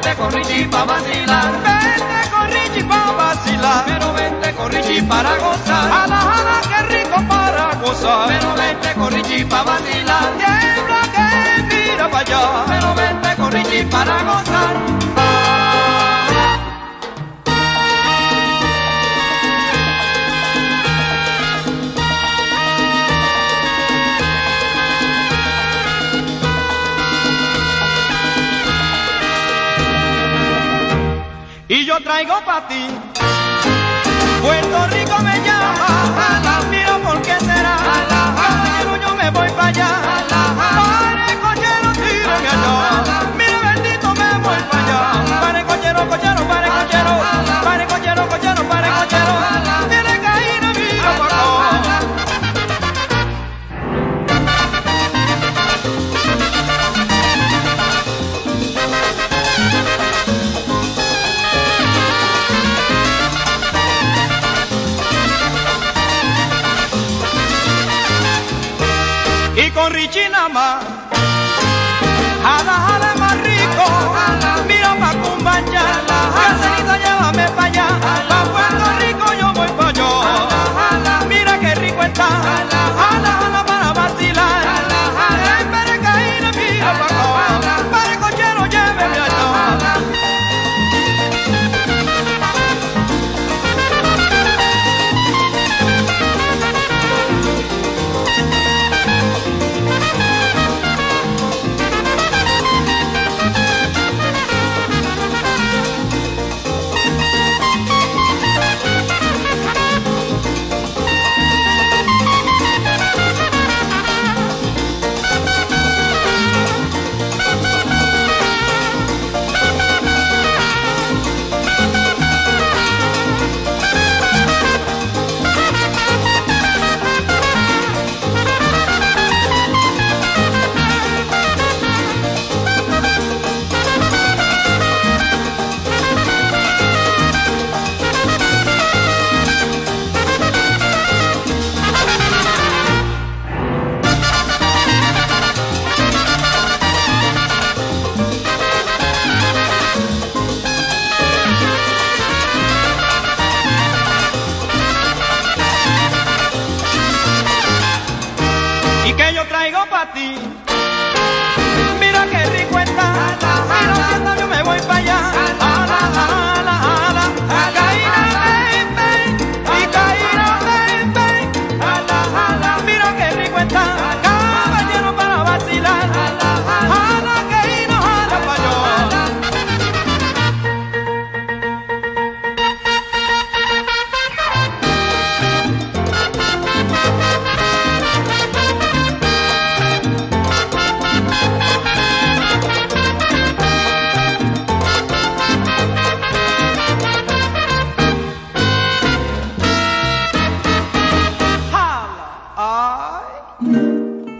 vente con Richie para vacilar. Vente con Richie para vacilar. Pero vente con Richie para gozar. Jala jala qué rico para gozar. Pero vente con Richie para vacilar. Tiembla que mira para allá. Pero vente con Richie para gozar traigo para ti. Puerto Rico me llama, mira por qué será. Caballero, yo me voy para allá. Pare, cochero, tírame allá. Mira, bendito, me voy para allá. Pare, cochero, cochero, pare, cochero. Pare, cochero, cochero, pare, cochero. Richie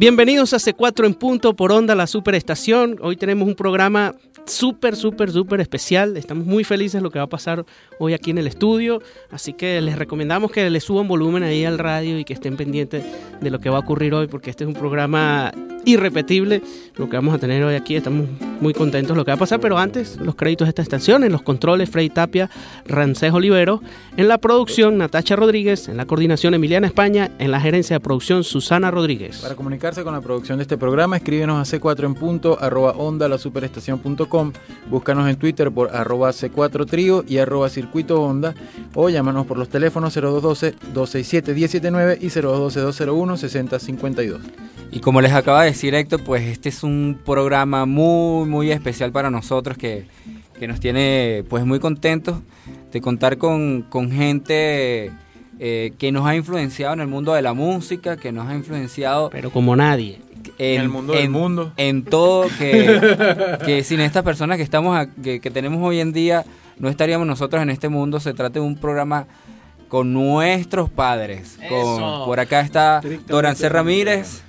Bienvenidos a C4 en punto por onda, la superestación. Hoy tenemos un programa súper, súper, súper especial. Estamos muy felices de lo que va a pasar hoy aquí en el estudio. Así que les recomendamos que le suban volumen ahí al radio y que estén pendientes de lo que va a ocurrir hoy, porque este es un programa irrepetible lo que vamos a tener hoy aquí. Estamos muy contentos de lo que va a pasar, pero antes los créditos de esta estación, en los controles Frey Tapia, Rancés Olivero, en la producción Natacha Rodríguez, en la coordinación Emiliana España, en la gerencia de producción Susana Rodríguez. Para con la producción de este programa, escríbenos a c4 en punto arroba onda la superestación.com, búscanos en Twitter por arroba c4 trío y arroba circuito onda o llámanos por los teléfonos 0212-267-179 y 0212-201-6052. Y como les acaba de decir Héctor, pues este es un programa muy, muy especial para nosotros que, que nos tiene pues muy contentos de contar con, con gente eh, que nos ha influenciado en el mundo de la música, que nos ha influenciado... Pero como nadie. En, el mundo del mundo. En todo, que, que sin estas personas que, estamos a- que, que tenemos hoy en día, no estaríamos nosotros en este mundo. Se trata de un programa con nuestros padres. Con, por acá está Dorancé Ramírez.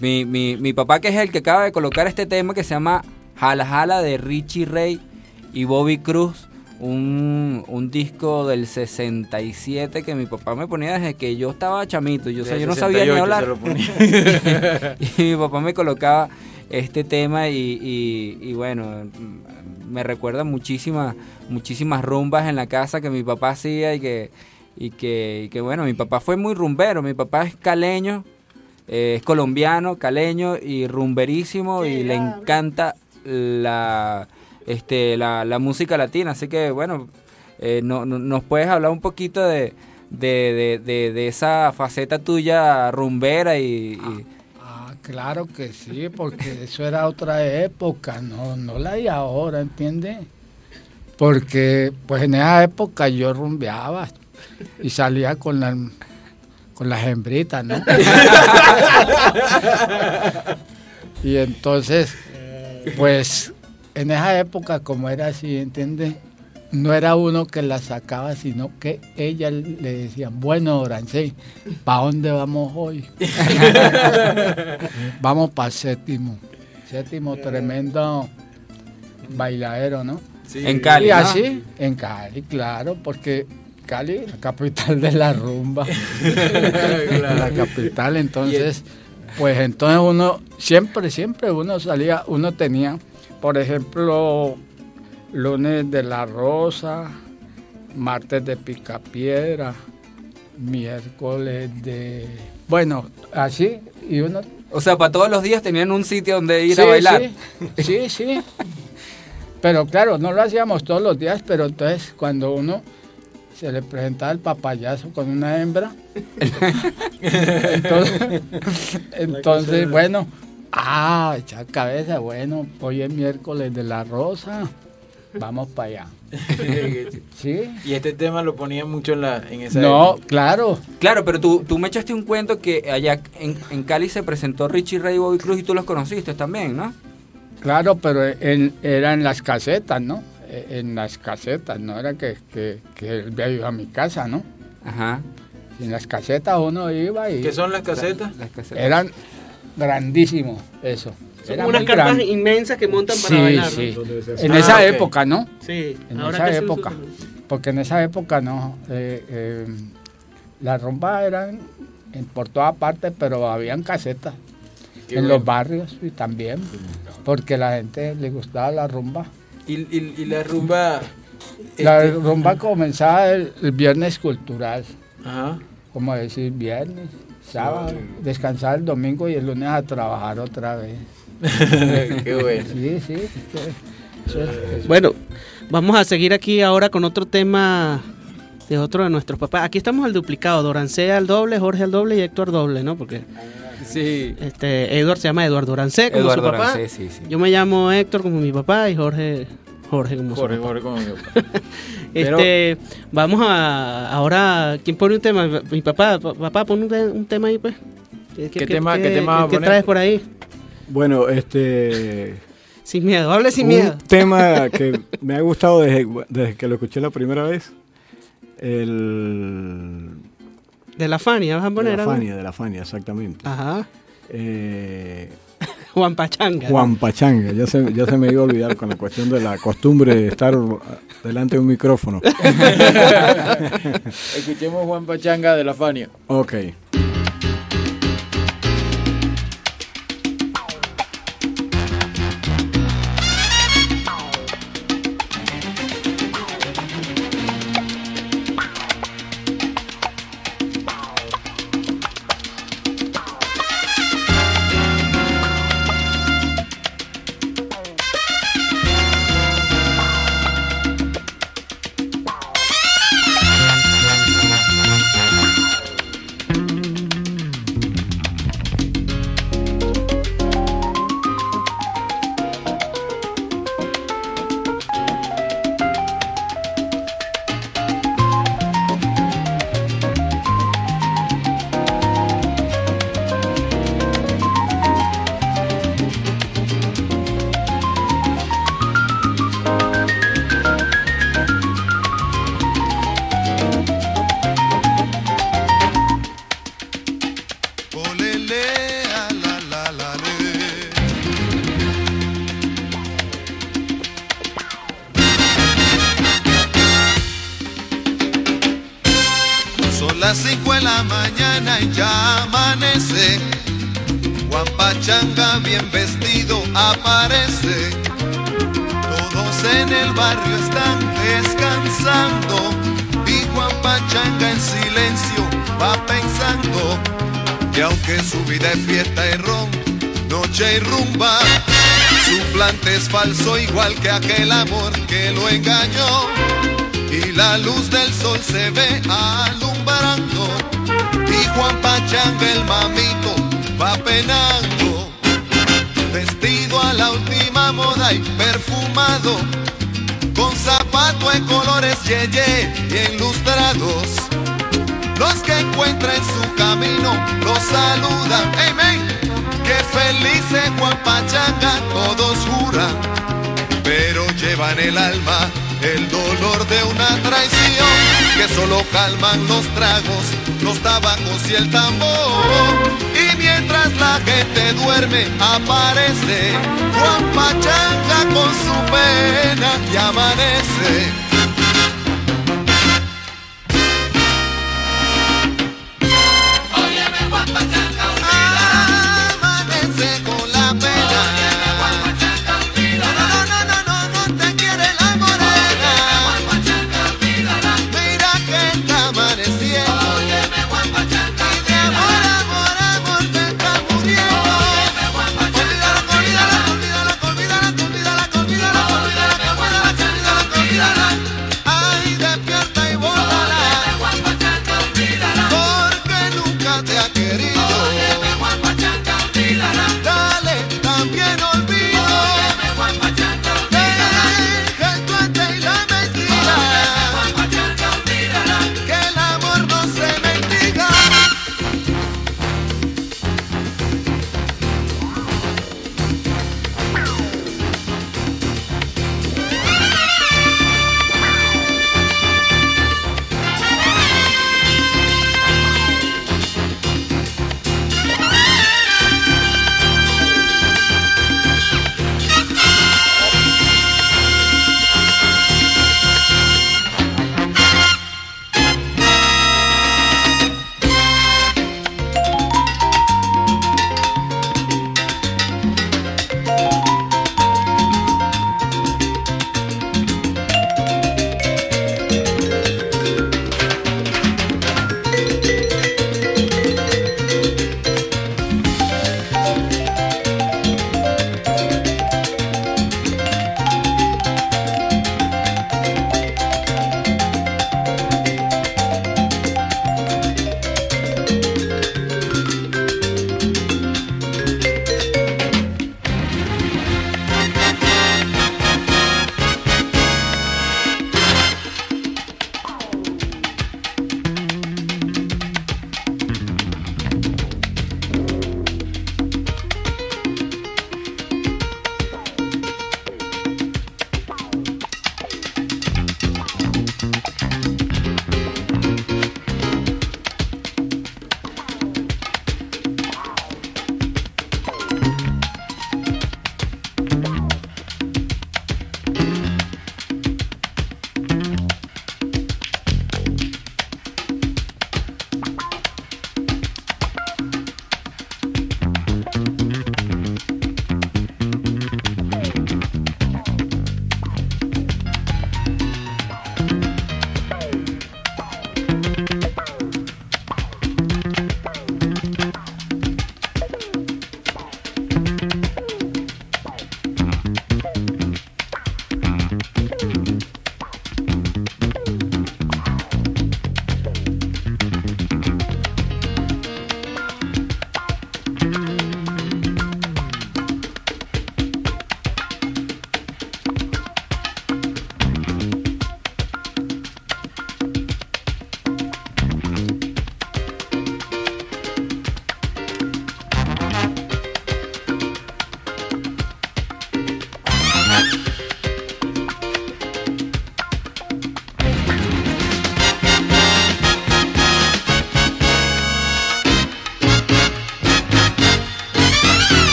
Mi, mi, mi papá que es el que acaba de colocar este tema que se llama Jala Jala de Richie Ray y Bobby Cruz. Un, un disco del 67 que mi papá me ponía desde que yo estaba chamito. Yo, o sea, yo no sabía ni 68 hablar. y mi papá me colocaba este tema y, y- y bueno, me recuerda muchísimas, muchísimas rumbas en la casa que mi papá hacía y que, y que, y que bueno, mi papá fue muy rumbero, mi papá es caleño, eh, es colombiano, caleño y rumberísimo y le encanta la, este, la, la música latina, así que bueno, eh, no, no- nos puedes hablar un poquito de, de, de- de- esa faceta tuya rumbera y- y Ah, claro que sí, porque eso era otra época, no, no la hay ahora, ¿entiendes? Porque pues en esa época yo rumbeaba y salía con las con las hembritas, ¿no? y entonces, pues en esa época como era así, ¿entiendes? No era uno que la sacaba, sino que ella le decían, bueno, Orancé, ¿para dónde vamos hoy? Vamos para séptimo. Séptimo, tremendo bailadero, ¿no? en Cali. y ¿no? así, en Cali, claro, porque Cali, la capital de la rumba. La capital, entonces, pues entonces uno, siempre, siempre uno salía, uno tenía, por ejemplo, lunes de la rosa, martes de picapiedra, miércoles de... Bueno, así, y uno O sea, para todos los días tenían un sitio donde ir Sí, a bailar. Sí, sí, sí. Pero claro, no lo hacíamos todos los días, pero entonces cuando uno se le presentaba el papayazo con una hembra, entonces, entonces, bueno, ah, echar cabeza, bueno, hoy es miércoles de la rosa, vamos para allá. ¿Sí? y este tema lo ponía mucho en, la, en esa No, época. claro, Claro, pero tú, tú me echaste un cuento que allá en, en Cali se presentó Richie Ray y Bobby Cruz y tú los conociste también, ¿no? claro, pero en- era en las casetas, ¿no? Eh, En las casetas, no era que, que, que él había ido a mi casa, ¿no? Ajá. En las casetas uno iba y ¿Qué son las casetas? Las casetas. eran grandísimos eso. Son Era unas carpas inmensas que montan para Sí, bailar. ¿no? sí. Ah, En esa ok. época, ¿no? Sí, En ahora esa época. Porque en esa época no. eh, eh, las rumbas eran en- por todas partes, pero habían casetas Qué en bueno. los barrios y también. Porque a la gente le gustaba la rumba. Y, y- y la rumba... La este, rumba comenzaba el, el viernes cultural, Ajá. como decir viernes, sábado, descansar el domingo y el lunes a trabajar otra vez. Qué bueno. Sí, sí. es que eso es- eso- Bueno, vamos a seguir aquí ahora con otro tema de otro de nuestros papás. Aquí estamos al duplicado, Dorancé al doble, Jorge al doble y Héctor al doble, ¿no? Porque Sí. este Edward se llama Eduardo Dorancé como Eduardo su papá. Sí, sí. Yo me llamo Héctor como mi papá y Jorge Jorge como su Jorge, papá. Jorge, como mi papá. Pero- Este, vamos a ahora quién pone un tema, mi papá, Pa- papá pone un, te- un tema ahí pues. ¿Qué tema- qué tema va a qué poner? traes por ahí? Bueno, este. Sin miedo, hable sin un miedo. tema que me ha gustado desde, desde que lo escuché la primera vez. El. De la Fania, vas a De poner la algo? Fania, de la Fania, exactamente. Ajá. Eh, Juan Pachanga. Juan Pachanga, ya se, ya se me iba a olvidar con la cuestión de la costumbre de estar delante de un micrófono. Escuchemos Juan Pachanga de la Fania. Ok. Ya amanece. Juan Pachanga bien vestido aparece. Todos en el barrio están descansando. Y Juan Pachanga en silencio va pensando que aunque su vida es fiesta y ron, noche y rumba, su plante es falso igual que aquel amor que lo engañó. Y la luz del sol se ve alumbrando. Juan Pachanga el mamito va penando. Vestido a la última moda y perfumado. Con zapato en colores yeye y enlustrados. Los que encuentra en su camino los saludan. Amén. Que feliz es Juan Pachanga, todos juran. Pero llevan el alma el dolor de una traición que solo calman los tragos, los tabacos y el tambor. Y mientras la gente duerme, aparece Juan Pachanga con su pena y amanece.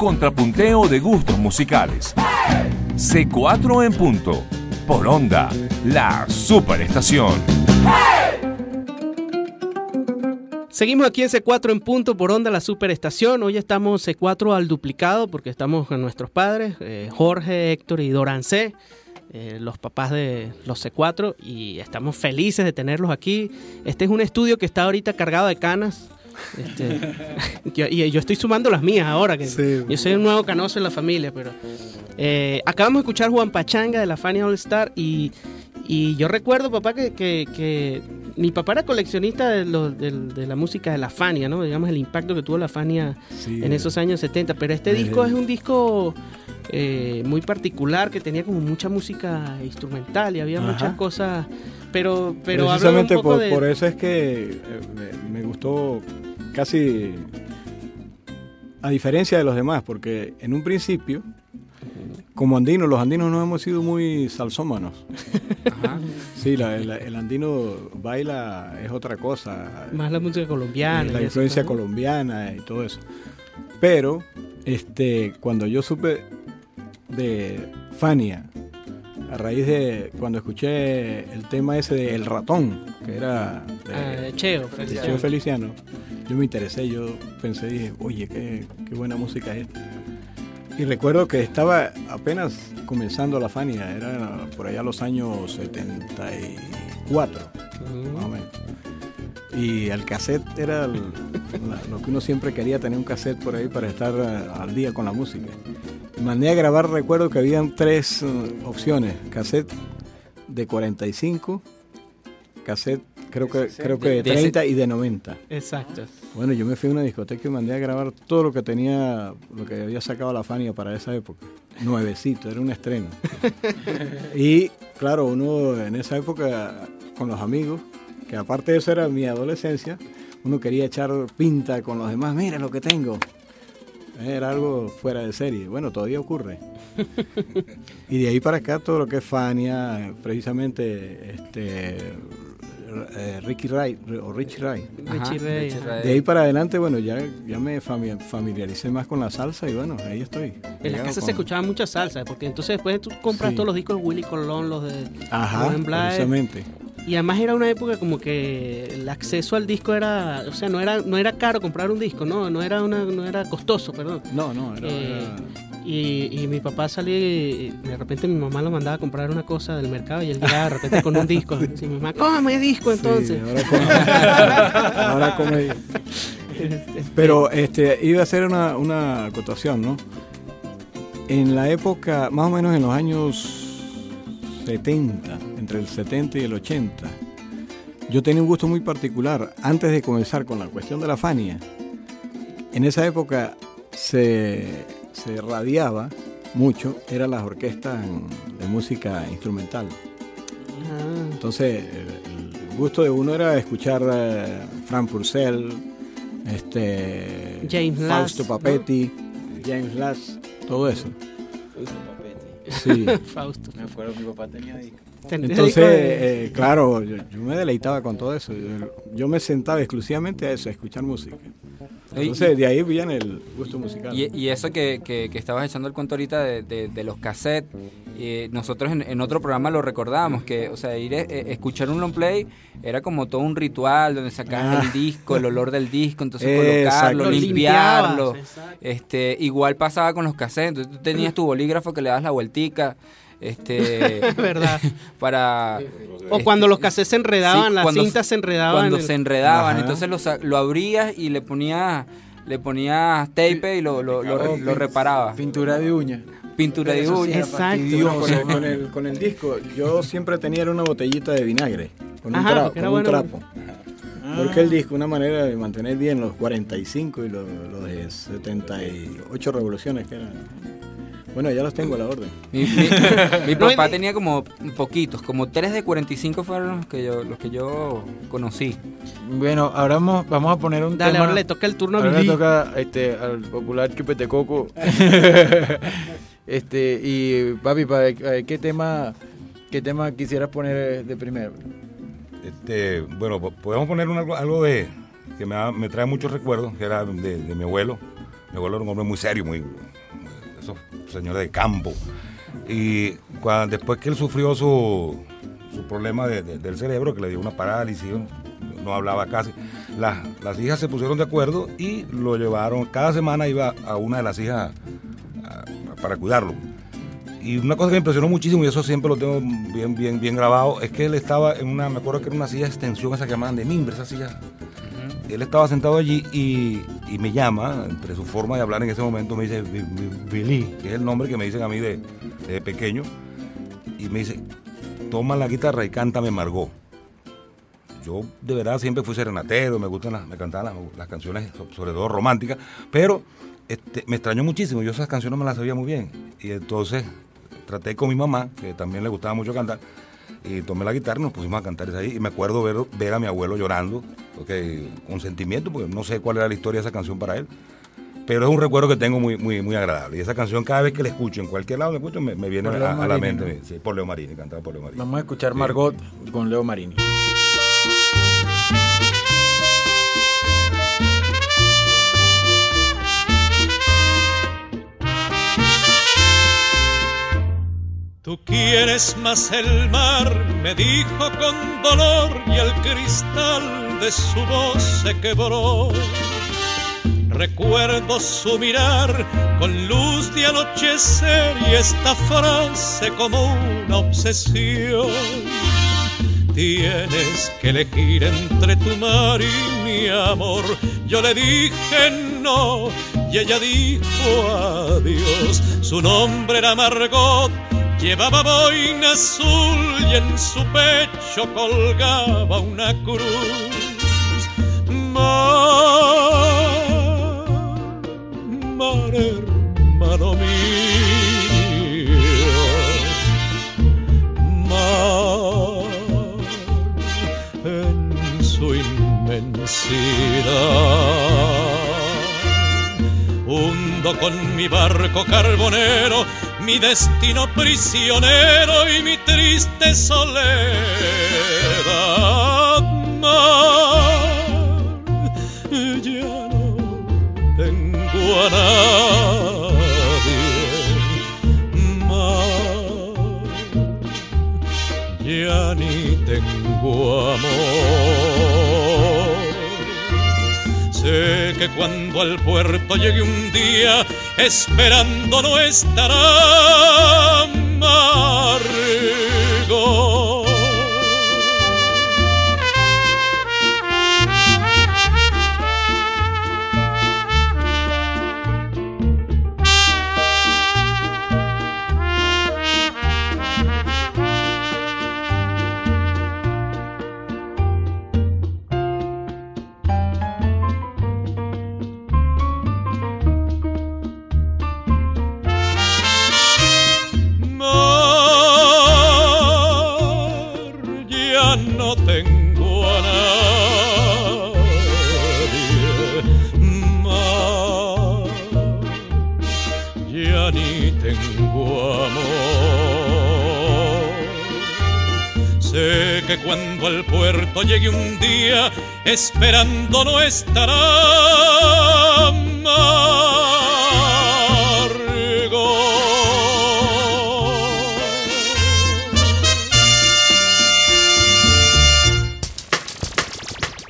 Contrapunteo de gustos musicales. C4 en punto. por Onda, la superestación. Seguimos aquí en C4 en punto por onda la superestación. Hoy estamos C4 al duplicado porque estamos con nuestros padres, eh, Jorge, Héctor y Dorancé, eh, los papás de los C4 y estamos felices de tenerlos aquí. Este es un estudio que está ahorita cargado de canas. Este, yo- y yo estoy sumando las mías ahora, que yo soy un nuevo canoso en la familia, pero eh, acabamos de escuchar Juan Pachanga de la Fania All Star y, y yo recuerdo, papá, que, que- que mi papá era coleccionista de, lo- de la música de la Fania, ¿no? Digamos el impacto que tuvo la Fania Sí, en esos años 70, pero este disco es un disco eh, muy particular que tenía como mucha música instrumental y había Ajá. muchas cosas, pero, pero háblame un Precisamente poco por, de... por eso es que eh, me, me gustó casi a diferencia de los demás, porque en un principio, como andinos, los andinos no hemos sido muy salsómanos. Ajá. Sí, la- la- el andino baila es otra cosa. Más la música colombiana. la y eso, influencia colombiana y todo eso. Pero este, cuando yo supe de Fania, a raíz de cuando escuché el tema ese de El Ratón, que era de, Ah, Cheo, Feliciano. Cheo Feliciano, yo me interesé, yo pensé, dije, oye, qué, qué buena música es esta. Y recuerdo que estaba apenas comenzando la Fania, era por allá los años 74 más o menos. Y el cassette era el- la- lo que uno siempre quería tener un cassette por ahí para estar eh, al día con la música. Mandé a grabar, recuerdo que habían tres eh, opciones, cassette de 45, cassette creo que creo que de De ese- 30 y de 90. Exacto. Bueno, yo me fui a una discoteca y mandé a grabar todo lo que tenía, lo que había sacado la Fania para esa época. Nuevecito, era un estreno. y claro, uno en esa época con los amigos, que aparte de eso era mi adolescencia, uno quería echar pinta con los demás, mira lo que tengo. Era algo fuera de serie. Bueno, todavía ocurre. y de ahí para acá todo lo que es Fania, precisamente este eh, Ricky Ray o Rich Ray. Ajá, Richie Ray, Richie ajá. Ray. De ahí para adelante, bueno, ya, ya me fami- familiaricé más con la salsa y bueno, ahí estoy. En la casa con- se escuchaba mucha salsa, porque entonces después tú compras Sí. todos los discos de Willy Colón, los de Ajá, precisamente. Y además era una época como que el acceso al disco era, o sea, no era no era caro comprar un disco, no, no era una no era costoso, perdón. No, no, era, Eh, era- Y, y mi papá salía y de repente mi mamá lo mandaba a comprar una cosa del mercado y él llegaba de repente con un disco. Sí, mi mamá, cómame disco entonces. Sí, ahora come. ahora come. Pero este, iba a hacer una, una acotación, ¿no? En la época, más o menos en los años 70, entre el 70 y el 80, yo tenía un gusto muy particular. Antes de comenzar con la cuestión de la Fania, en esa época se, se radiaba mucho, eran las orquestas de música instrumental. Entonces, el, gusto de uno era escuchar eh, Frank Purcell, este, James Fausto Last, Papetti, James Last, todo eso. Sí. Fausto. Me acuerdo, mi papá tenía. Ten- Entonces, eh, claro, yo, yo me deleitaba con todo eso. Yo, yo me sentaba exclusivamente a eso, a escuchar música. Entonces, de ahí viene el gusto musical. Y, y eso que, que- que estabas echando el cuento ahorita de, de- de los cassettes, eh, nosotros en, en otro programa lo recordábamos, que, o sea, ir a eh, escuchar un long play era como todo un ritual donde sacabas Ah. el disco, el olor del disco, entonces colocarlo, Lo limpiarlo. Este, igual pasaba con los cassettes, entonces tú tenías tu bolígrafo que le das la vueltica. Este, verdad. para O cuando los cassettes se enredaban, Sí, las cuando- cintas se enredaban. cuando en el- se enredaban, Ajá. entonces lo, sa- lo abrías y le ponías le ponías tape y lo, lo, lo, lo reparabas. Pintura de uña. Pintura de Eso sí uña. era Exacto. con, el, con el- con el disco, yo siempre tenía una botellita de vinagre, con un, Ajá, tra- porque era con un bueno. trapo. Porque el disco, una manera de mantener bien los 45 y los, los de 78 revoluciones que eran. Bueno, ya los tengo a la orden. Mi, mi- mi No, papá tenía como poquitos, como 3 de 45 fueron los que yo, los que yo conocí. Bueno, ahora vamos, vamos a poner un Dale, tema. ahora le toca el turno a Ahora le toca este, al popular Chupete Coco. este, y papi, pa- eh, ¿qué tema, ¿qué tema quisieras poner de primero? Este, bueno, po- podemos poner un algo, de que me, me trae muchos recuerdos, que era de, mi abuelo. Mi abuelo era un hombre muy serio, muy, muy- esos señores de campo. Y cuando, después que él sufrió su, su problema de- de- del cerebro, que le dio una parálisis, no hablaba casi, las, las hijas se pusieron de acuerdo y lo llevaron, cada semana iba a una de las hijas para cuidarlo. Y una cosa que me impresionó muchísimo, y eso siempre lo tengo bien, bien, bien grabado, es que él estaba en una, me acuerdo que era una silla de extensión, esa que llamaban de mimbre, esa silla. Él estaba sentado allí y, y me llama, entre su forma de hablar en ese momento, me dice "Bi- Bi- Billy, que es el nombre que me dicen a mí de, de pequeño, y me dice, toma la guitarra y cántame Margot. Yo de verdad siempre fui serenatero, me gustan las, me cantaban las, las canciones, so- sobre todo románticas, pero este, me extrañó muchísimo, yo esas canciones me las sabía muy bien. Y entonces traté con mi mamá, que también le gustaba mucho cantar, y tomé la guitarra y nos pusimos a cantar eso ahí. Y me acuerdo ver, ver a mi abuelo llorando, porque, con sentimiento, porque no sé cuál era la historia de esa canción para él. Pero es un recuerdo que tengo muy, muy, muy agradable. Y esa canción, cada vez que la escucho, en cualquier lado que escucho, me, me viene a, la mente. ¿no? Sí, por Leo Marini, cantada por Leo Marini. Vamos a escuchar Sí. Margot con Leo Marini. Tú quieres más el mar, me dijo con dolor y el cristal de su voz se quebró. Recuerdo su mirar con luz de anochecer y esta frase como una obsesión. Tienes que elegir entre tu mar y mi amor. Yo le dije no y ella dijo adiós. Su nombre era Margot, llevaba boina azul y en su pecho colgaba una cruz. Mar, mar hermano mío mar en su inmensidad. Hundo con mi barco carbonero, mi destino prisionero y mi triste soledad. Mar, ya no tengo a nadie. Mar, ya ni tengo amor. Sé que cuando al puerto llegue un día, esperando no estará. Mar, esperando no estará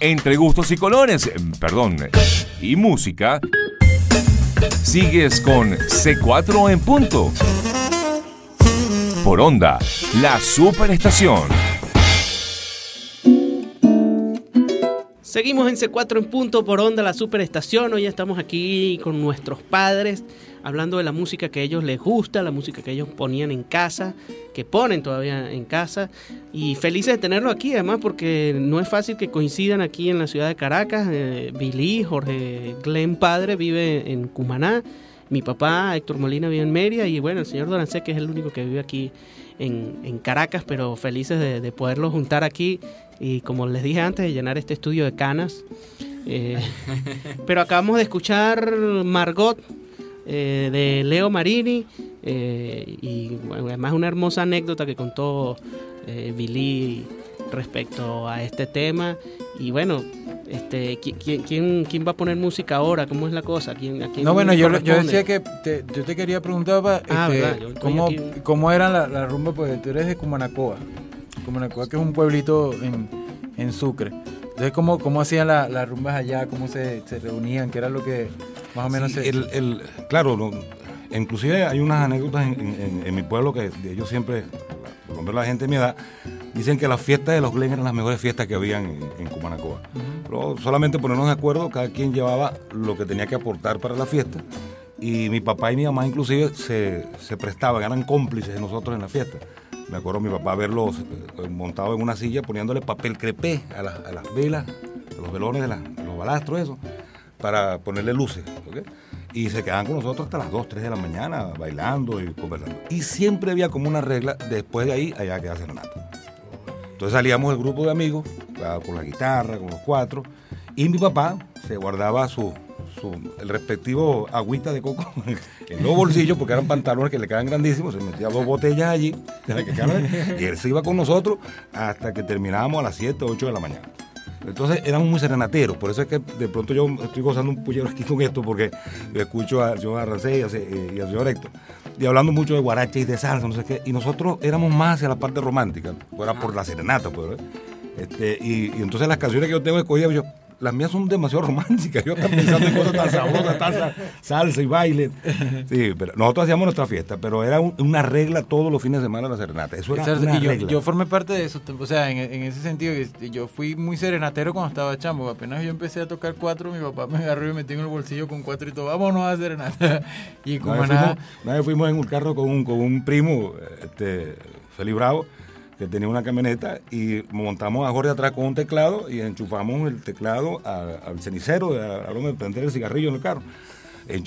Entre gustos y colores, eh, perdón, y música, sigues con C4 en punto. Por onda, la superestación. Seguimos en C4 en punto por onda la superestación. Hoy estamos aquí con nuestros padres hablando de la música que a ellos les gusta, la música que ellos ponían en casa, que ponen todavía en casa. Y felices de tenerlo aquí, además, porque no es fácil que coincidan aquí en la ciudad de Caracas. Eh, Billy, Jorge Glenn padre, vive en Cumaná. Mi papá, Héctor Molina, vive en Mérida. Y bueno, el señor Dorancé, que es el único que vive aquí en, en Caracas, pero felices de, de poderlo juntar aquí. Y como les dije antes, de llenar este estudio de canas. Eh, pero acabamos de escuchar Margot eh, de Leo Marini. eh, y bueno, además una hermosa anécdota que contó Billy respecto a este tema. Y bueno, Este, ¿qui- quién, quién, quién va a poner música ahora? ¿Cómo es la cosa? ¿Quién, a quién No, bueno, yo, yo decía que te- yo te quería preguntar, pa, Ah, este, ¿cómo, aquí. cómo eran las la rumbas, porque tú eres de Cumanacoa. Cumanacoa, que es un pueblito en, en Sucre. Entonces, ¿cómo, cómo hacían la- las rumbas allá? ¿Cómo se, se reunían? ¿Qué era lo que más o menos Sí, se... el, el- claro, no, inclusive hay unas anécdotas en, en- en mi pueblo que de ellos siempre, por lo menos la gente de mi edad, dicen que las fiestas de los Glen eran las mejores fiestas que habían en, en Cumanacoa. Pero solamente ponernos de acuerdo, cada quien llevaba lo que tenía que aportar para la fiesta. Y mi papá y mi mamá inclusive se, se prestaban, eran cómplices de nosotros en la fiesta. Me acuerdo mi papá verlos eh, montado en una silla poniéndole papel crepé a las, a las velas, a los velones de, la- de los balastros, eso, para ponerle luces. ¿ok? Y se quedaban con nosotros hasta las 2, 3 de la mañana, bailando y conversando. Y siempre había como una regla, después de ahí, allá que hacer nada. Entonces salíamos el grupo de amigos, con la guitarra, con los cuatro, y mi papá se guardaba su, su- el respectivo agüita de coco en los bolsillos, porque eran pantalones que le quedaban grandísimos, se metía dos botellas allí, y él se iba con nosotros hasta que terminábamos a las 7, 8 de la mañana. Entonces éramos muy serenateros, por eso es que de pronto yo estoy gozando un puñero aquí con esto, porque escucho al señor Arrancé y, al- señor Héctor, y hablando mucho de guaracha y de salsa, no sé qué, y nosotros éramos más hacia la parte romántica, fuera por la serenata, pues. Este, y, y entonces las canciones que yo tengo escogidas, yo, las mías son demasiado románticas, yo estaba pensando en cosas tan sabrosas, tan sa- salsa y baile. Sí, pero nosotros hacíamos nuestra fiesta, pero era un- una regla todos los fines de semana la serenata, eso era Exacto, una y yo, regla. yo formé parte de eso, o sea, en, en ese sentido, que yo fui muy serenatero cuando estaba chambo. Apenas yo empecé a tocar cuatro, mi papá me agarró y me metió en el bolsillo con cuatro y todo, vámonos a serenata. Y como Una vez, nada, fuimos, una vez fuimos en un carro con un, con un primo, este, Feli Bravo, que tenía una camioneta y montamos a Jorge atrás con un teclado y enchufamos el teclado a- al cenicero, a broma de prender el cigarrillo en el carro.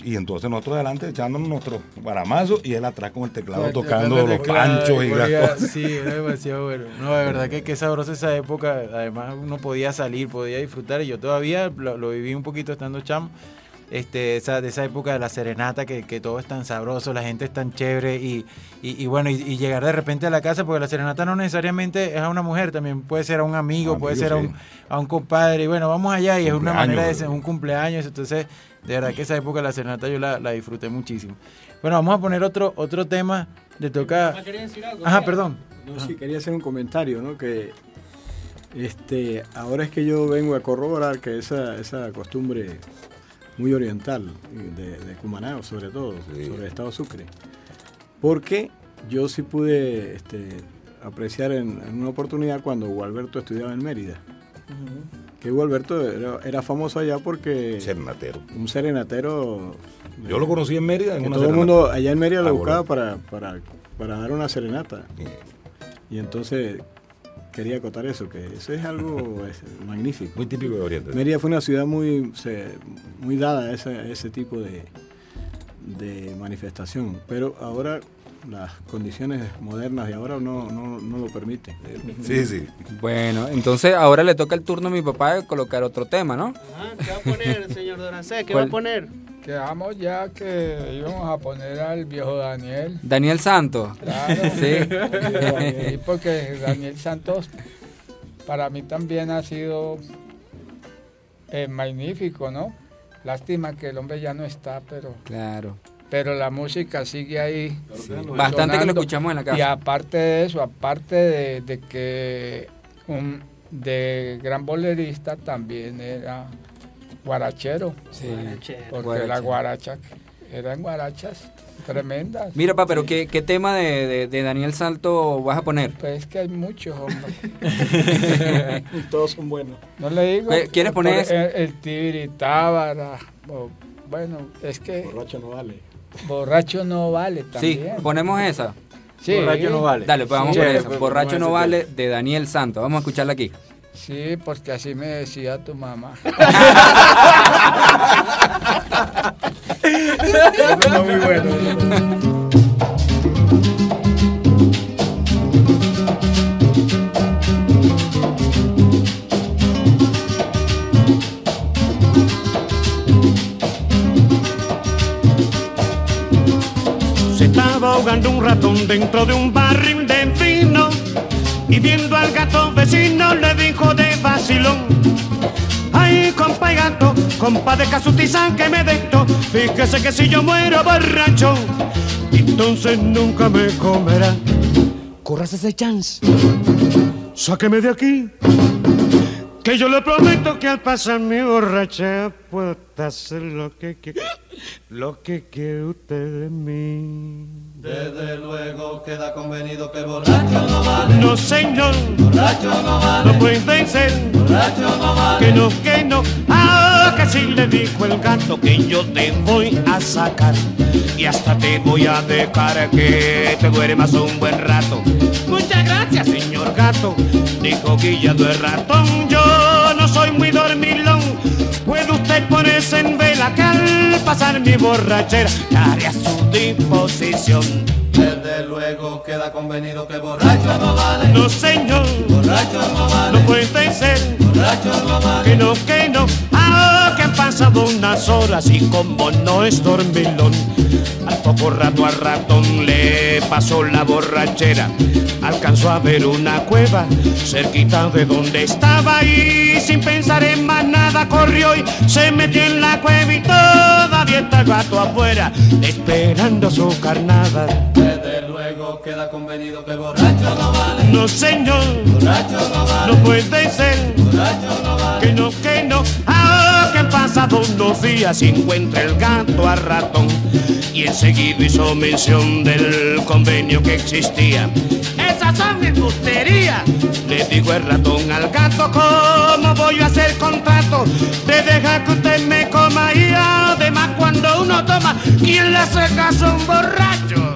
Y entonces nosotros adelante echándonos nuestros baramazos y él atrás con el teclado tocando los el teclado, panchos y las cosas. Sí, era demasiado bueno. No, de verdad que qué sabrosa esa época. Además, uno podía salir, podía disfrutar. Y yo todavía lo, lo viví un poquito estando chamo. Este, esa, de esa época de la serenata, que, que todo es tan sabroso, la gente es tan chévere. Y, y, y bueno, y, y llegar de repente a la casa, porque la serenata no necesariamente es a una mujer, también puede ser a un amigo, puede ser a un, a un compadre. Y bueno, vamos allá. Y es una manera de ser un cumpleaños. Entonces, de verdad que esa época de la serenata yo la, la disfruté muchísimo. Bueno, vamos a poner otro, otro tema. Le toca. Ajá, perdón. No, sí, quería hacer un comentario, ¿no? Que este, ahora es que yo vengo a corroborar que esa, esa costumbre muy oriental, de, de Cumaná, sobre todo, sobre el estado Sucre, porque yo sí pude este, apreciar en, en una oportunidad cuando Gualberto estudiaba en Mérida, que Gualberto era, era famoso allá porque Serenatero. un serenatero Yo lo conocí en Mérida en que una todo el mundo allá en Mérida Ah, lo bueno. buscaba para, para, para dar una serenata. Y entonces quería acotar eso, que eso es algo es, magnífico. Muy típico de Oriente. Mérida fue una ciudad muy, se- muy dada a ese, a ese tipo de, de manifestación, pero ahora las condiciones modernas de ahora no, no, no lo permiten. Sí, sí. Bueno, entonces ahora le toca el turno a mi papá de colocar otro tema, ¿no? ¿Qué va a poner, señor Dorancé? ¿Qué ¿Cuál? va a poner? Quedamos ya que íbamos a poner al viejo Daniel. Daniel Santos. Claro. Sí. Sí, porque Daniel Santos para mí también ha sido eh, magnífico, ¿no? Lástima que el hombre ya no está, pero Claro. Pero la música sigue ahí. Bastante que lo escuchamos en la casa. Y aparte de eso, aparte de, de que un de gran bolerista también era guarachero. Sí. Porque Guarachero. la guaracha eran guarachas tremendas. Mira, papá, pero ¿qué, qué tema de, de- de Daniel Salto vas a poner? Pues es que hay muchos, hombre. Todos son buenos. No le digo. ¿Qué- quieres poner ese? El, el Tibiritábara. o- Bueno, es que. Borracho no vale. Borracho no vale Sí, también. ponemos esa. Sí. Borracho no vale. Dale, pues vamos Sí, por pues, esa. pues, Borracho no vale de Daniel Santos. Vamos a escucharla aquí. Sí, porque así me decía tu mamá. muy bueno. Ahogando un ratón dentro de un barril de vino y viendo al gato vecino le dijo de vacilón, Ay, compa y gato, compa de casutizán que me desto. Fíjese que si yo muero borracho, entonces nunca me comerá. Corras ese chance, sáqueme de aquí. Que yo le prometo que al pasar mi borracha puedo hacer lo que lo que quiere usted de mí. Desde luego queda convenido que borracho no vale. No señor, Borracho no vale. no puede ser. Borracho no vale. Que no, que no, ah, que sí le dijo el gato que yo te voy a sacar y hasta te voy a dejar que te duermas un buen rato. Muchas gracias, señor gato, dijo Guillado el ratón. Yo no soy muy puede usted ponerse en vela que al pasar mi borrachera estaré a su disposición. Desde luego queda convenido que borracho no vale. No, señor, Borracho no vale. no puede ser. Borracho no vale. Que no, que horas y como no es dormilón, al poco rato al ratón le pasó la borrachera. Alcanzó a ver una cueva cerquita de donde estaba y sin pensar en más nada corrió y se metió en la cueva y todavía está el gato afuera esperando su carnada. Luego queda convenido que borracho no vale. No señor, Borracho no vale. no puede ser. Borracho no vale. Que no, que no, ah, que han pasado unos días y encuentra el gato al ratón. Y enseguida hizo mención del convenio que existía. Esas son embusterías, le dijo el ratón al gato, ¿cómo voy a hacer contrato? De dejar que usted me coma y además cuando uno toma, ¿quién le hace caso a un borracho?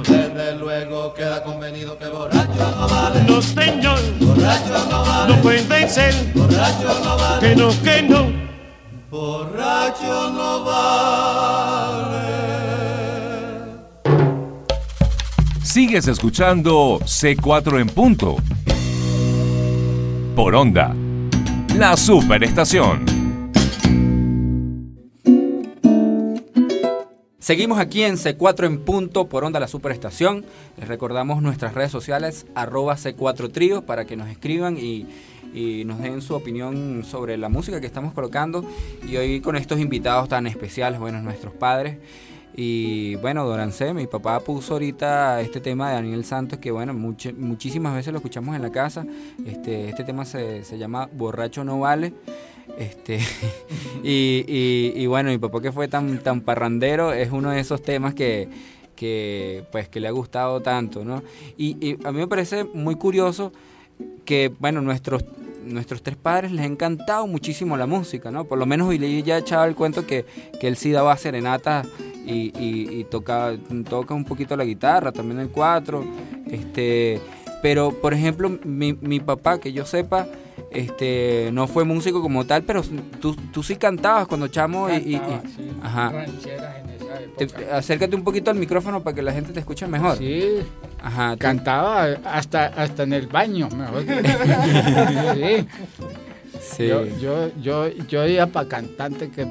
Luego queda convenido que borracho no vale. No señor, Borracho no vale. no puede ser, Borracho no vale. que no, que no. Borracho no vale. Sigues escuchando C4 en punto. Por onda. La superestación. Seguimos aquí en C4 en punto por onda la superestación. Les recordamos nuestras redes sociales arroba C4 Trío para que nos escriban y, y nos den su opinión sobre la música que estamos colocando. Y hoy con estos invitados tan especiales, bueno, nuestros padres. Y bueno, Dorancé, mi papá puso ahorita este tema de Daniel Santos, que bueno, much- muchísimas veces lo escuchamos en la casa. Este, este tema se, se llama Borracho no vale. Este, y, y- y bueno, mi papá que fue tan, tan parrandero es uno de esos temas que, que, pues, que le ha gustado tanto, ¿no? Y, a mí me parece muy curioso que, bueno, nuestros, nuestros tres padres les ha encantado muchísimo la música, ¿no? Por lo menos Billy ya echaba el cuento que, que él sí daba serenata y, y, y toca, toca un poquito la guitarra, también el cuatro, este... Pero, por ejemplo, mi, mi papá, que yo sepa, este no fue músico como tal, pero tú, tú sí cantabas cuando chamo y... y- y- Cantaba, sí, ajá. rancheras en esa Te- acércate un poquito al micrófono para que la gente te escuche mejor. Sí, Ajá. tú- cantaba hasta, hasta en el baño, mejor. sí. sí. Yo, yo, yo, yo iba para cantante que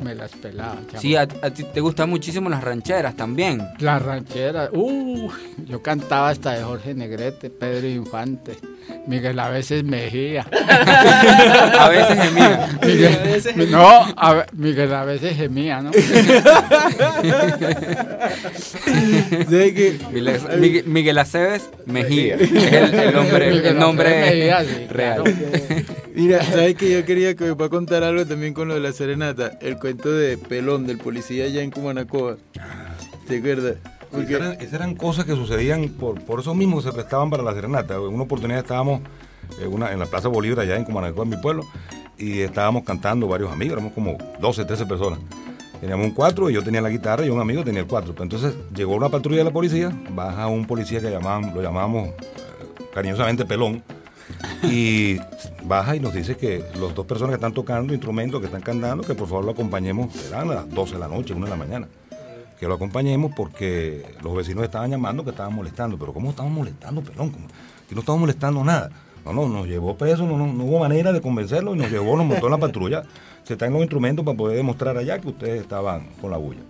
me las pelaba. chamo. Sí, a, a ti te gustan muchísimo las rancheras también. La ranchera, uh, yo cantaba hasta de Jorge Negrete, Pedro Infante, Miguel a veces Mejía. A veces gemía. Miguel, no, a Miguel a veces gemía, ¿no? Miguel, Miguel- Aceves Mejía. Es el, el nombre, el nombre Aceves Mejía, sí, real. claro. Mira, ¿sabes que Yo quería que me pueda contar algo también con lo de la serenata. El cuento de Pelón, del policía allá en Cumanacoa. ¿Te acuerdas? Porque eran, esas eran cosas que sucedían por, por eso mismo que se prestaban para la serenata. En una oportunidad estábamos en, una, en la Plaza Bolívar, allá en Cumanacoa, en mi pueblo, y estábamos cantando varios amigos, éramos como 12, 13 personas. Teníamos un cuatro y yo tenía la guitarra y un amigo tenía el cuatro. Pero entonces llegó una patrulla de la policía, baja un policía que llamaban, lo llamábamos eh, cariñosamente Pelón, y baja y nos dice que los dos personas que están tocando instrumentos, que están cantando, que por favor lo acompañemos, eran a las 12 de la noche, 1 de la mañana que lo acompañemos porque los vecinos estaban llamando que estaban molestando. Pero ¿cómo estamos molestando, pelón? Que no estamos molestando nada. No, no, nos llevó preso, no, no, no hubo manera de convencerlo y nos llevó, nos montó en la patrulla. Se traen los instrumentos para poder demostrar allá que ustedes estaban con la bulla.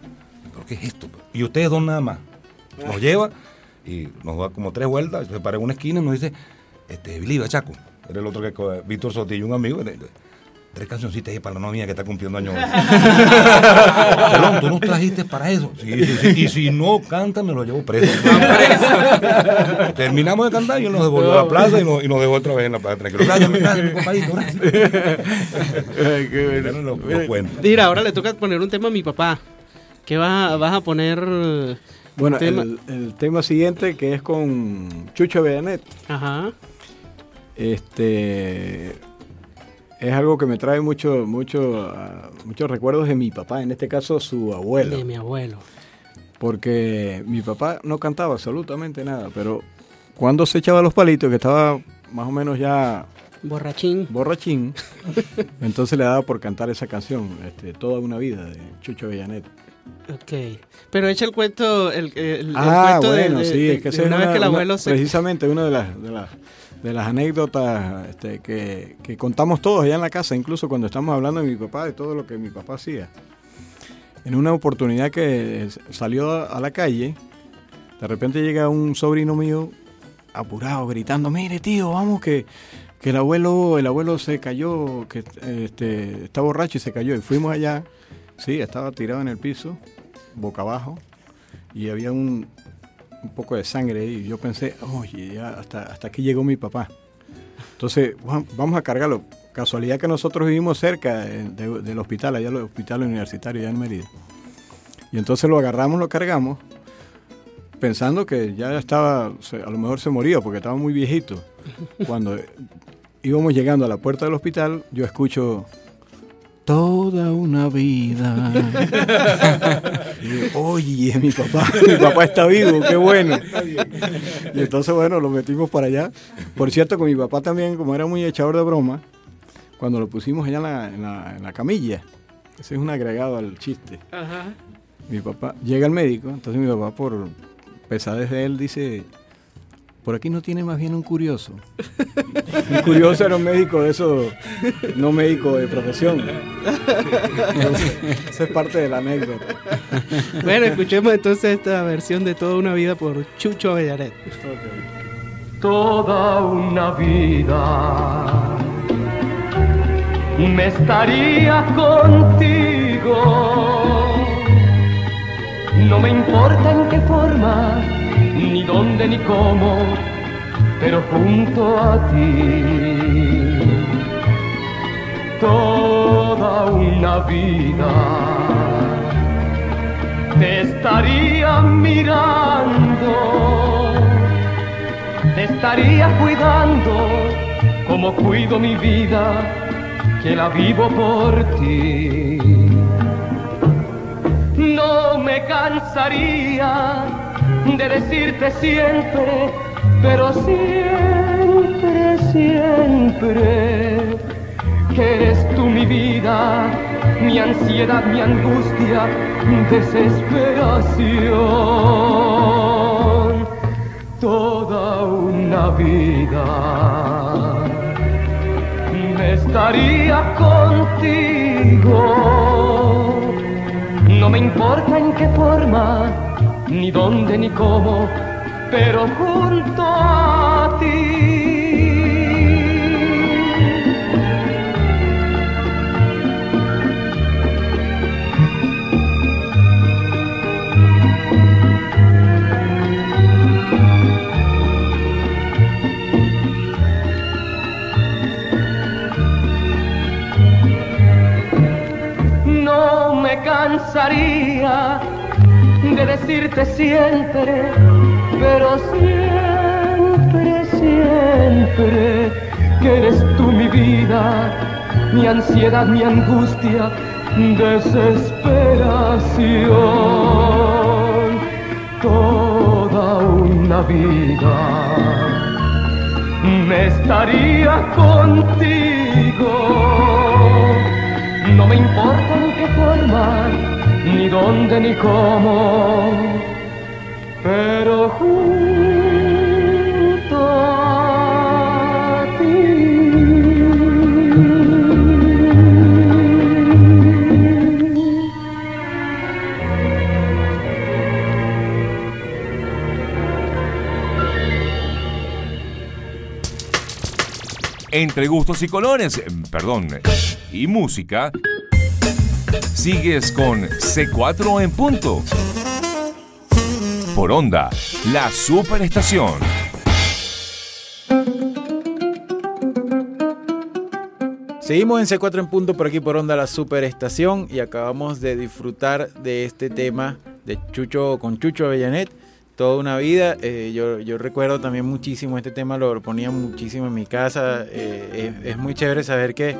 ¿Pero qué es esto? Y ustedes dos nada más. Nos lleva y nos da como tres vueltas, se para en una esquina y nos dice, este, Billy Chaco, era el otro que, Víctor Sotillo, un amigo, tres cancioncitas ahí para la novia que está cumpliendo años. Pelón, tú nos trajiste para eso. Sí, sí, sí. Y si no canta, me lo llevo preso. Terminamos de cantar y él nos devolvió a la plaza y nos, y nos dejó otra vez en la plaza. Tranquilo. Gracias, mi compadrito. Gracias. Lo- lo cuento. Mira, ahora le toca poner un tema a mi papá. ¿Qué vas, a- vas a poner? Bueno, tema? el, el tema siguiente que es con Chucho Bellanet. Ajá. Este es algo que me trae mucho, mucho, ah, muchos recuerdos de mi papá, en este caso su abuelo. De mi abuelo. Porque mi papá no cantaba absolutamente nada, pero cuando se echaba los palitos, que estaba más o menos ya Borrachín. borrachín, entonces le daba por cantar esa canción, este, Toda una vida, de Chucho Bellanet. Ok. Pero echa el cuento, el, el- el Ah, cuento de- bueno, de, sí, de- es que de una vez una- que el una- abuelo se... precisamente una de las, de las, de las anécdotas este, que, que contamos todos allá en la casa, incluso cuando estamos hablando de mi papá, de todo lo que mi papá hacía. En una oportunidad que salió a la calle, de repente llega un sobrino mío apurado, gritando, mire tío, vamos que, que el abuelo, el abuelo se cayó, que este, está borracho y se cayó. Y fuimos allá, sí, estaba tirado en el piso, boca abajo, y había un, un poco de sangre. Y yo pensé, oye, ya hasta, hasta aquí llegó mi papá. Entonces, va- vamos a cargarlo. Casualidad que nosotros vivimos cerca de- del hospital, allá el hospital universitario, allá en Mérida. Y entonces lo agarramos, lo cargamos, pensando que ya estaba, a lo mejor se moría porque estaba muy viejito. Cuando íbamos llegando a la puerta del hospital, yo escucho toda una vida. Y Oye, mi papá, mi papá está vivo, qué bueno. Y entonces, bueno, lo metimos para allá. Por cierto, con mi papá también, como era muy echador de broma, cuando lo pusimos allá en la, en la- en la camilla, ese es un agregado al chiste. Ajá. Mi papá llega al médico, entonces mi papá, por pesadez de él, dice: Por aquí no tiene más bien un curioso. un curioso era un médico de eso, no médico de profesión. Entonces, esa es parte de la anécdota. Bueno, escuchemos entonces esta versión de Toda una vida por Chucho Bellaret. toda una vida me estaría contigo. No me importa en qué forma, ni dónde ni cómo, pero junto a ti. Toda una vida te estaría mirando te estaría cuidando como cuido mi vida, que la vivo por ti. No me cansaría de decirte siempre, pero siempre, siempre, que eres tú mi vida, mi ansiedad, mi angustia, desesperación toda una vida me estaría contigo. No me importa en qué forma, ni dónde ni cómo, pero junto a ti. Siempre, pero siempre, siempre, que eres tú mi vida, mi ansiedad, mi angustia, desesperación, toda una vida me estaría contigo. No me importa en qué forma, ni dónde ni cómo, pero junto a ti. Entre gustos y colores, perdón, y música, sigues con C4 en punto. Por onda, la superestación. Seguimos en C4 en punto por aquí por Onda La Superestación y acabamos de disfrutar de este tema de Chucho con Chucho Avellanet, toda una vida. Eh, yo, yo recuerdo también muchísimo este tema, lo, ponía muchísimo en mi casa. Eh, es, es muy chévere saber que,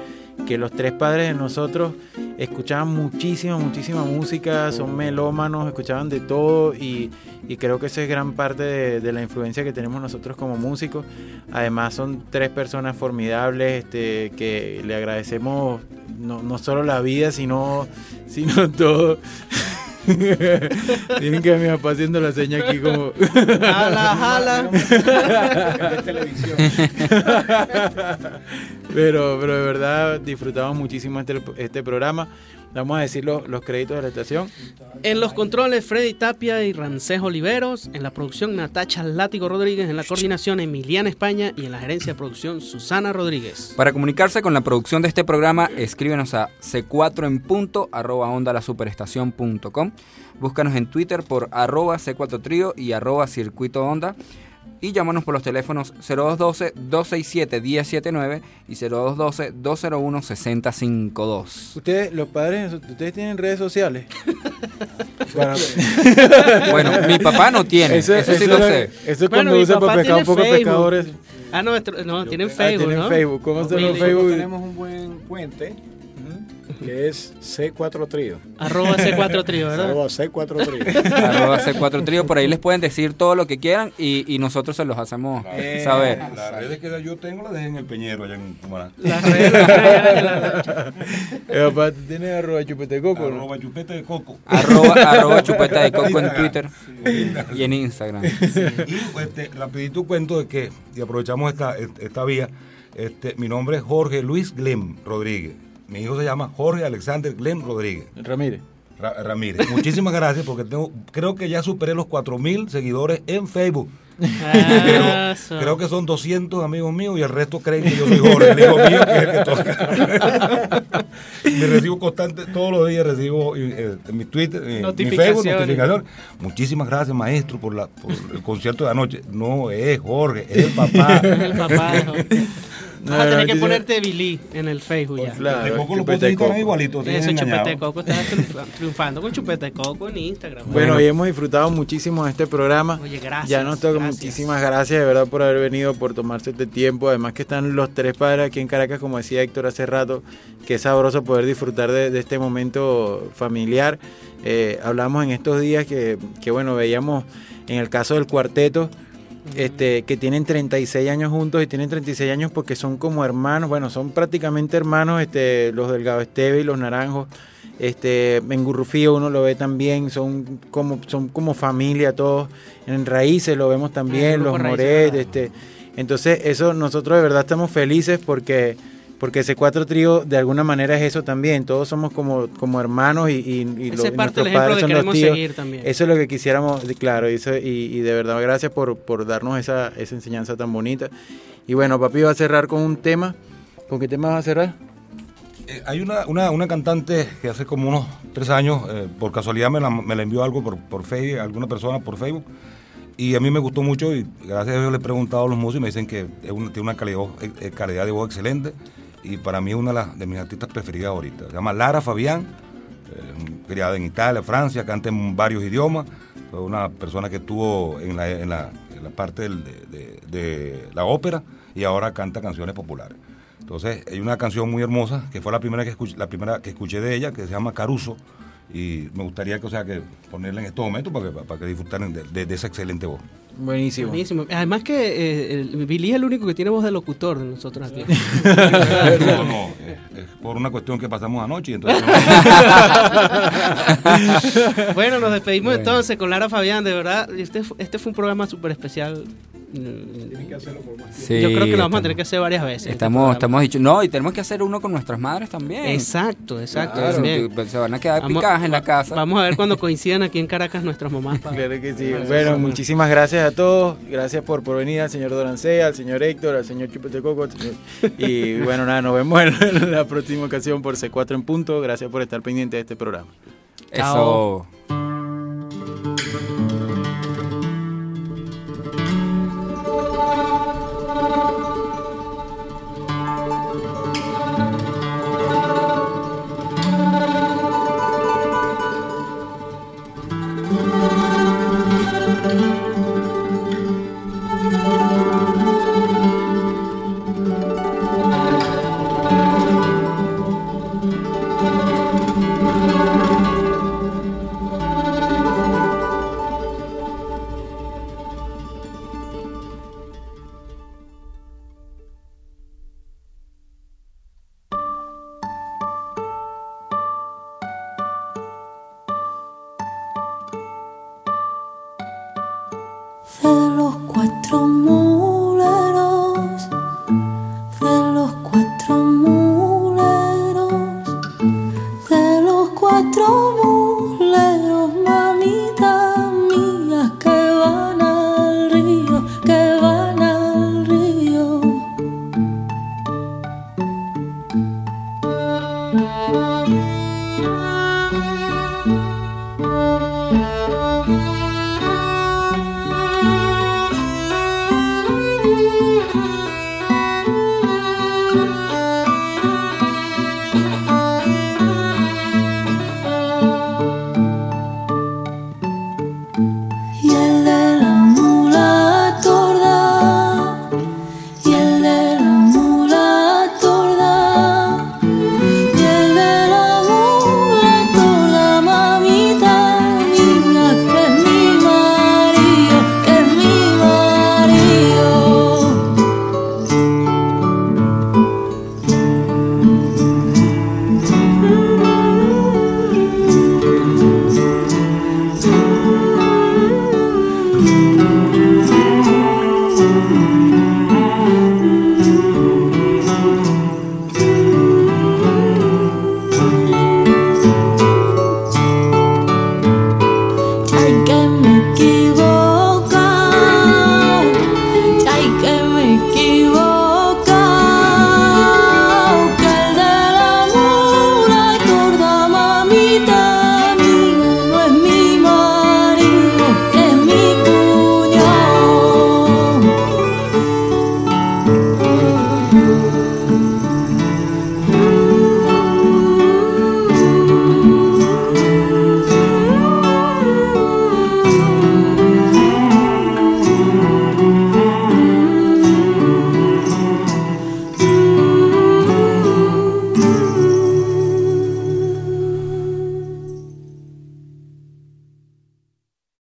que los tres padres de nosotros escuchaban muchísima, muchísima música, son melómanos, escuchaban de todo y, y creo que esa es gran parte de, de la influencia que tenemos nosotros como músicos. Además son tres personas formidables este, que le agradecemos no, no solo la vida, sino, sino todo. Tienen que mi papá haciendo la seña aquí como... Jala, jala. pero, pero de verdad disfrutamos muchísimo este, este programa. Vamos a decir los, los créditos de la estación. En los controles, Freddy Tapia y Ramsés Oliveros. En la producción, Natacha Látigo Rodríguez. En la coordinación, Emiliana España. Y en la gerencia de producción, Susana Rodríguez. Para comunicarse con la producción de este programa, escríbenos a c4 en punto arroba onda la superestación.com. Búscanos en Twitter por arroba c4 trío y arroba circuito onda. Y llámanos por los teléfonos 0212-267-1079 y 0212-201-6052. Ustedes, los padres, ¿ustedes tienen redes sociales? Bueno, bueno, mi papá no tiene, eso, sí lo sé. Eso es Bueno, cuando usa para pescar un poco de Facebook. pescadores. Ah, no, nuestro- no tienen Ah, Facebook, tienen ¿no? Facebook. ¿Cómo se? Facebook? Tenemos un buen puente que es C4 Trío. Arroba C4 Trío, ¿verdad? Arroba C4 Trío. arroba C4 Trío, por ahí les pueden decir todo lo que quieran y, y nosotros se los hacemos saber. Las redes que yo tengo las dejé en el Peñero, allá en Cumaná. Las redes, las Eh, papá, ¿tú tienes arroba chupete de coco? no? Arroba chupete de coco. Arroba, arroba chupeta de coco en Twitter y en Instagram. Y este, rapidito cuento de que, y aprovechamos esta, esta vía, este, mi nombre es Jorge Luis Glem Rodríguez. Mi hijo se llama Jorge Alexander Glem Rodríguez. Ramírez. Ra- Ramírez. Muchísimas gracias porque tengo, creo que ya superé los 4000 seguidores en Facebook. Pero creo que son 200 amigos míos y el resto creen que yo soy Jorge, el hijo mío que es el que toca. Me recibo constante, todos los días recibo eh, en mi Twitter, en mi Facebook, Notificaciones. notificación. Muchísimas gracias, maestro, por, la, por el concierto de anoche. No es Jorge, es el papá. El papá. ¿no? No, Vas a tener que ponerte Billy en el Facebook ya. Claro, de Coco lo chupete Instagram coco. igualito. Eso, chupete coco, estás triunfa- triunfando con chupete de coco en Instagram. Bueno, hoy hemos disfrutado muchísimo de este programa. Oye, gracias, Ya nos toca muchísimas gracias de verdad por haber venido, por tomarse este tiempo. Además que están los tres padres aquí en Caracas, como decía Héctor hace rato, que es sabroso poder disfrutar de, de este momento familiar. Eh, hablamos en estos días que, que, bueno, veíamos en el caso del cuarteto, este, que tienen 36 años juntos y tienen 36 años porque son como hermanos, bueno, son prácticamente hermanos, este, los Delgado Esteve y los Naranjos. Este, en Gurrufío uno lo ve también, son como, son como familia todos. En Raíces lo vemos Ah, también, grupo los Moret, este. Entonces, eso nosotros de verdad estamos felices porque porque ese cuatro trío de alguna manera es eso también. Todos somos como, como hermanos y, y, y Ese lo- es y parte nuestros padres son los tíos. Eso es lo que quisiéramos, claro, y, eso- y, y de verdad gracias por, por darnos esa, esa enseñanza tan bonita. Y bueno, papi va a cerrar con un tema. ¿Con qué tema vas a cerrar? Eh, hay una, una, una cantante que hace como unos tres años, eh, por casualidad me la, me la envió algo por, por Facebook, alguna persona por Facebook, y a mí me gustó mucho y gracias a Dios le he preguntado a los músicos y me dicen que es una- tiene una calidad, eh, calidad de voz excelente y para mí una de, mis artistas preferidas ahorita. Se llama Lara Fabián, eh, criada en Italia, Francia, canta en varios idiomas, fue una persona que estuvo en la, parte de, la ópera y ahora canta canciones populares. Entonces, hay una canción muy hermosa que fue la primera que escuché, la primera que escuché de ella, que se llama Caruso, y me gustaría que, sea, que ponerla en estos momentos para que, para que disfrutaran de esa excelente voz. Buenísimo. Buenísimo. Además que eh, el Billy es el único que tiene voz de locutor de nosotros aquí. No, no, es, es por una cuestión que pasamos anoche, bueno, nos despedimos Bueno. entonces con Lara Fabián, de verdad. Este, este fue un programa súper especial. Que hacerlo por más Sí, Yo creo que lo vamos a tener que hacer varias veces. este Estamos, estamos dicho, no, y tenemos que hacer uno con nuestras madres también. Exacto, exacto. Claro, también. que se van a quedar Vamos- picadas en la casa. Vamos a ver cuando coincidan aquí en Caracas nuestras mamás. para- Claro que sí. para Bueno, muchísimas gracias a todos. Gracias por, por venir al señor Dorancea, al señor Héctor, al señor Chupete Coco. Y bueno, nada, nos vemos en, en la próxima ocasión por C4 en punto. Gracias por estar pendiente de este programa. Eso.